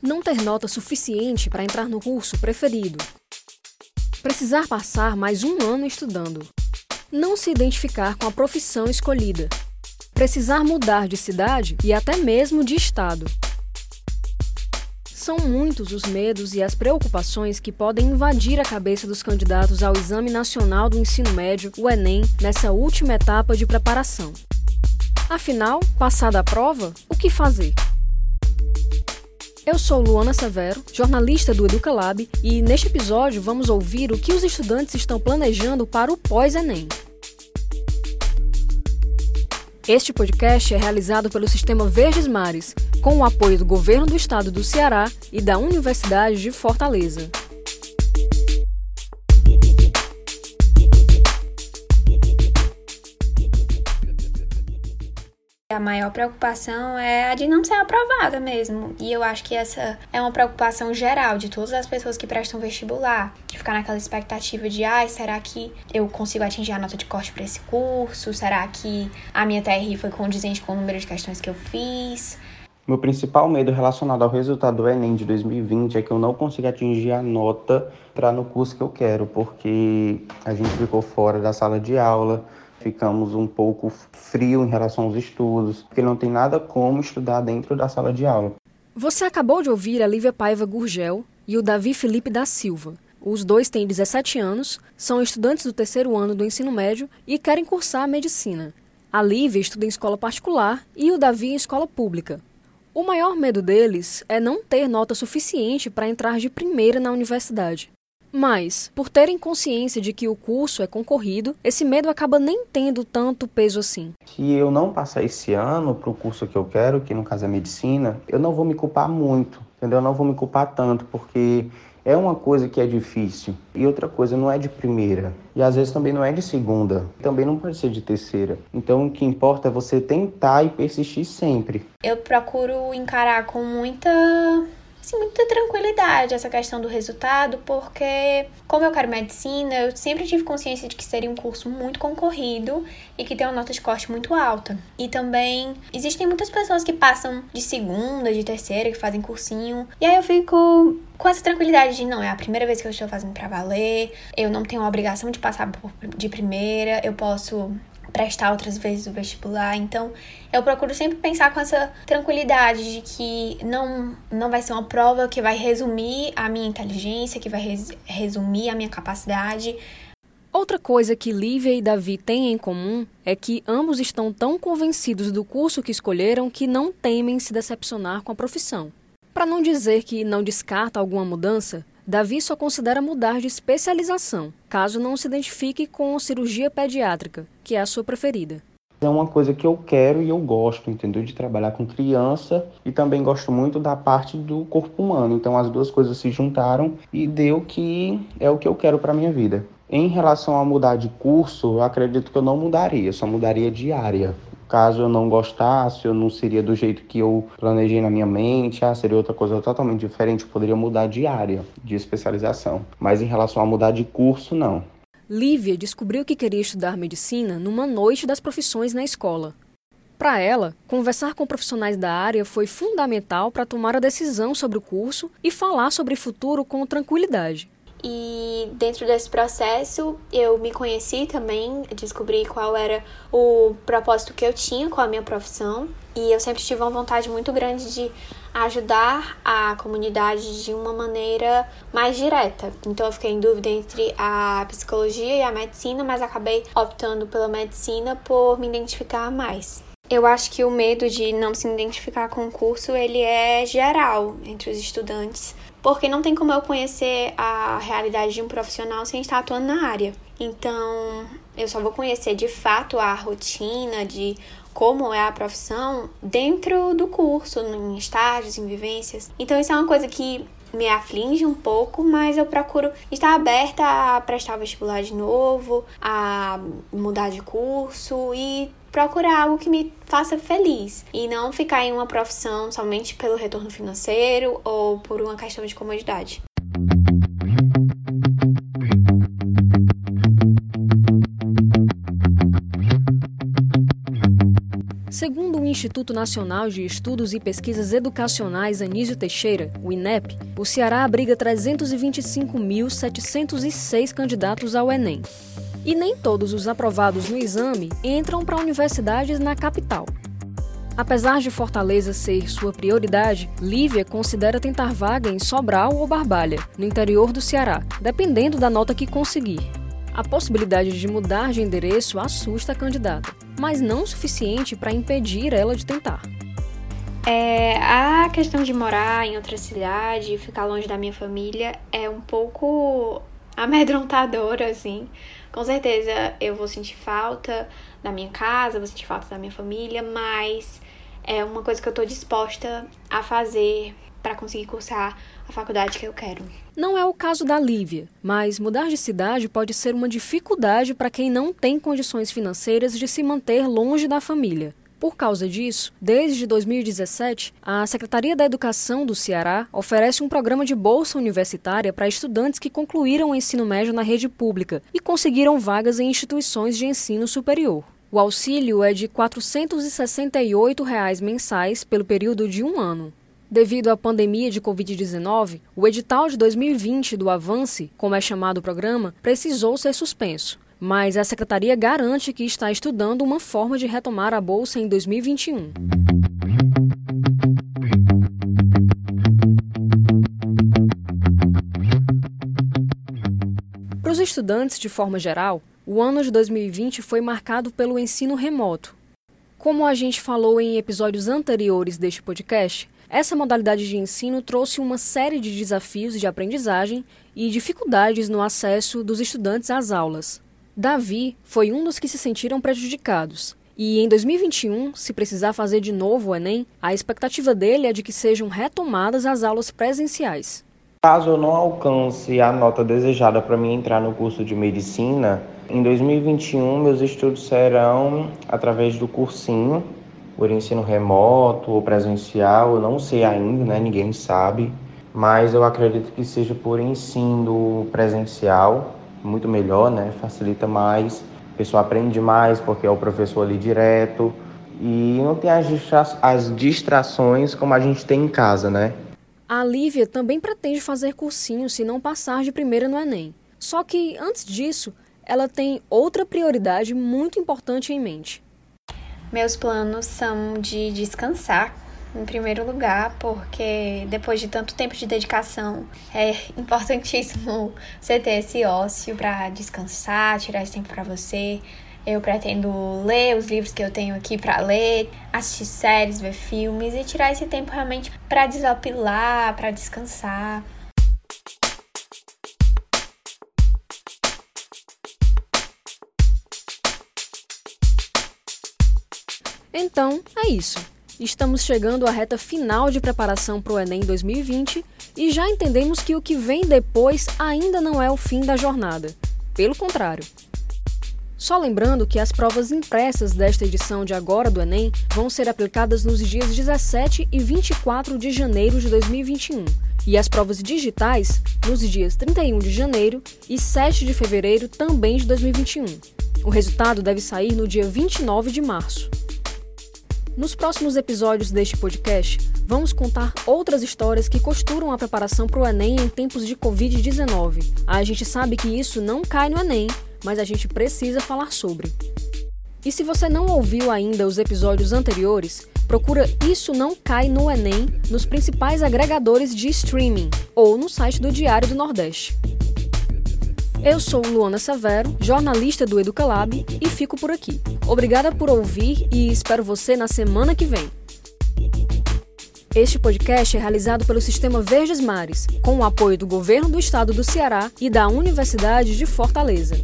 Não ter nota suficiente para entrar no curso preferido. Precisar passar mais um ano estudando. Não se identificar com a profissão escolhida. Precisar mudar de cidade e até mesmo de estado. São muitos os medos e as preocupações que podem invadir a cabeça dos candidatos ao Exame Nacional do Ensino Médio, o Enem, nessa última etapa de preparação. Afinal, passada a prova, o que fazer? Eu sou Luana Severo, jornalista do Educalab, e neste episódio vamos ouvir o que os estudantes estão planejando para o pós-Enem. Este podcast é realizado pelo Sistema Verdes Mares, com o apoio do Governo do Estado do Ceará e da Universidade de Fortaleza. A maior preocupação é a de não ser aprovada mesmo. E eu acho que essa é uma preocupação geral de todas as pessoas que prestam vestibular. De ficar naquela expectativa de, ai, será que eu consigo atingir a nota de corte para esse curso? Será que a minha TRI foi condizente com o número de questões que eu fiz? Meu principal medo relacionado ao resultado do Enem de 2020 é que eu não consiga atingir a nota para no curso que eu quero, porque a gente ficou fora da sala de aula, ficamos um pouco frio em relação aos estudos, porque não tem nada como estudar dentro da sala de aula. Você acabou de ouvir a Lívia Paiva Gurgel e o Davi Felipe da Silva. Os dois têm 17 anos, são estudantes do terceiro ano do ensino médio e querem cursar medicina. A Lívia estuda em escola particular e o Davi em escola pública. O maior medo deles é não ter nota suficiente para entrar de primeira na universidade. Mas, por terem consciência de que o curso é concorrido, esse medo acaba nem tendo tanto peso assim. Se eu não passar esse ano para o curso que eu quero, que no caso é medicina, eu não vou me culpar muito, entendeu? Eu não vou me culpar tanto, porque é uma coisa que é difícil. E outra coisa, não é de primeira. E às vezes também não é de segunda. Também não pode ser de terceira. Então o que importa é você tentar e persistir sempre. Eu procuro encarar com muita assim, muita tranquilidade essa questão do resultado, porque, como eu quero medicina, eu sempre tive consciência de que seria um curso muito concorrido e que tem uma nota de corte muito alta. E também existem muitas pessoas que passam de segunda, de terceira, que fazem cursinho, e aí eu fico com essa tranquilidade de não, é a primeira vez que eu estou fazendo para valer, eu não tenho a obrigação de passar de primeira, eu posso prestar outras vezes o vestibular. Então, eu procuro sempre pensar com essa tranquilidade de que não, não vai ser uma prova que vai resumir a minha inteligência, que vai res, resumir a minha capacidade. Outra coisa que Lívia e Davi têm em comum é que ambos estão tão convencidos do curso que escolheram que não temem se decepcionar com a profissão. Para não dizer que não descarta alguma mudança, Davi só considera mudar de especialização, caso não se identifique com cirurgia pediátrica, que é a sua preferida. É uma coisa que eu quero e eu gosto, entendeu? De trabalhar com criança e também gosto muito da parte do corpo humano. Então as duas coisas se juntaram e deu que é o que eu quero para minha vida. Em relação a mudar de curso, eu acredito que eu não mudaria, só mudaria de área. Caso eu não gostasse, eu não seria do jeito que eu planejei na minha mente, ah, seria outra coisa totalmente diferente, eu poderia mudar de área, de especialização. Mas em relação a mudar de curso, não. Lívia descobriu que queria estudar medicina numa noite das profissões na escola. Para ela, conversar com profissionais da área foi fundamental para tomar a decisão sobre o curso e falar sobre o futuro com tranquilidade. E dentro desse processo eu me conheci também, descobri qual era o propósito que eu tinha com a minha profissão. E eu sempre tive uma vontade muito grande de ajudar a comunidade de uma maneira mais direta. Então eu fiquei em dúvida entre a psicologia e a medicina, mas acabei optando pela medicina por me identificar mais. Eu acho que o medo de não se identificar com o curso, ele é geral entre os estudantes, porque não tem como eu conhecer a realidade de um profissional sem estar atuando na área. Então, eu só vou conhecer de fato a rotina de como é a profissão dentro do curso, em estágios, em vivências. Então, isso é uma coisa que me aflige um pouco, mas eu procuro estar aberta a prestar vestibular de novo, a mudar de curso e procurar algo que me faça feliz e não ficar em uma profissão somente pelo retorno financeiro ou por uma questão de comodidade. Segundo o Instituto Nacional de Estudos e Pesquisas Educacionais Anísio Teixeira, o INEP, o Ceará abriga 325.706 candidatos ao Enem. E nem todos os aprovados no exame entram para universidades na capital. Apesar de Fortaleza ser sua prioridade, Lívia considera tentar vaga em Sobral ou Barbalha, no interior do Ceará, dependendo da nota que conseguir. A possibilidade de mudar de endereço assusta a candidata, mas não o suficiente para impedir ela de tentar. É, a questão de morar em outra cidade, ficar longe da minha família, é um pouco amedrontadora, assim. Com certeza eu vou sentir falta da minha casa, vou sentir falta da minha família, mas é uma coisa que eu tô disposta a fazer para conseguir cursar a faculdade que eu quero. Não é o caso da Lívia, mas mudar de cidade pode ser uma dificuldade para quem não tem condições financeiras de se manter longe da família. Por causa disso, desde 2017, a Secretaria da Educação do Ceará oferece um programa de bolsa universitária para estudantes que concluíram o ensino médio na rede pública e conseguiram vagas em instituições de ensino superior. O auxílio é de 468 reais mensais pelo período de um ano. Devido à pandemia de Covid-19, o edital de 2020 do Avance, como é chamado o programa, precisou ser suspenso. Mas a secretaria garante que está estudando uma forma de retomar a bolsa em 2021. Para os estudantes, de forma geral, o ano de 2020 foi marcado pelo ensino remoto. Como a gente falou em episódios anteriores deste podcast, essa modalidade de ensino trouxe uma série de desafios de aprendizagem e dificuldades no acesso dos estudantes às aulas. Davi foi um dos que se sentiram prejudicados. E em 2021, se precisar fazer de novo o Enem, a expectativa dele é de que sejam retomadas as aulas presenciais. Caso eu não alcance a nota desejada para mim entrar no curso de medicina, em 2021, meus estudos serão através do cursinho, por ensino remoto ou presencial, eu não sei ainda, né? Ninguém sabe, mas eu acredito que seja por ensino presencial, muito melhor, né? Facilita mais, a pessoa aprende mais porque é o professor ali direto e não tem as, distra as distrações como a gente tem em casa, né? A Lívia também pretende fazer cursinho se não passar de primeira no Enem. Só que, antes disso, ela tem outra prioridade muito importante em mente. Meus planos são de descansar, em primeiro lugar, porque depois de tanto tempo de dedicação, é importantíssimo você ter esse ócio para descansar, tirar esse tempo para você. Eu pretendo ler os livros que eu tenho aqui para ler, assistir séries, ver filmes e tirar esse tempo realmente para desopilar, para descansar. Então, é isso. Estamos chegando à reta final de preparação para o Enem 2020 e já entendemos que o que vem depois ainda não é o fim da jornada. Pelo contrário. Só lembrando que as provas impressas desta edição de agora do Enem vão ser aplicadas nos dias 17 e 24 de janeiro de 2021 e as provas digitais nos dias 31 de janeiro e 7 de fevereiro também de 2021. O resultado deve sair no dia 29 de março. Nos próximos episódios deste podcast, vamos contar outras histórias que costuram a preparação para o Enem em tempos de Covid-19. A gente sabe que isso não cai no Enem, mas a gente precisa falar sobre. E se você não ouviu ainda os episódios anteriores, procura Isso Não Cai no Enem nos principais agregadores de streaming ou no site do Diário do Nordeste. Eu sou Luana Severo, jornalista do Educalab e fico por aqui. Obrigada por ouvir e espero você na semana que vem. Este podcast é realizado pelo Sistema Verdes Mares, com o apoio do Governo do Estado do Ceará e da Universidade de Fortaleza.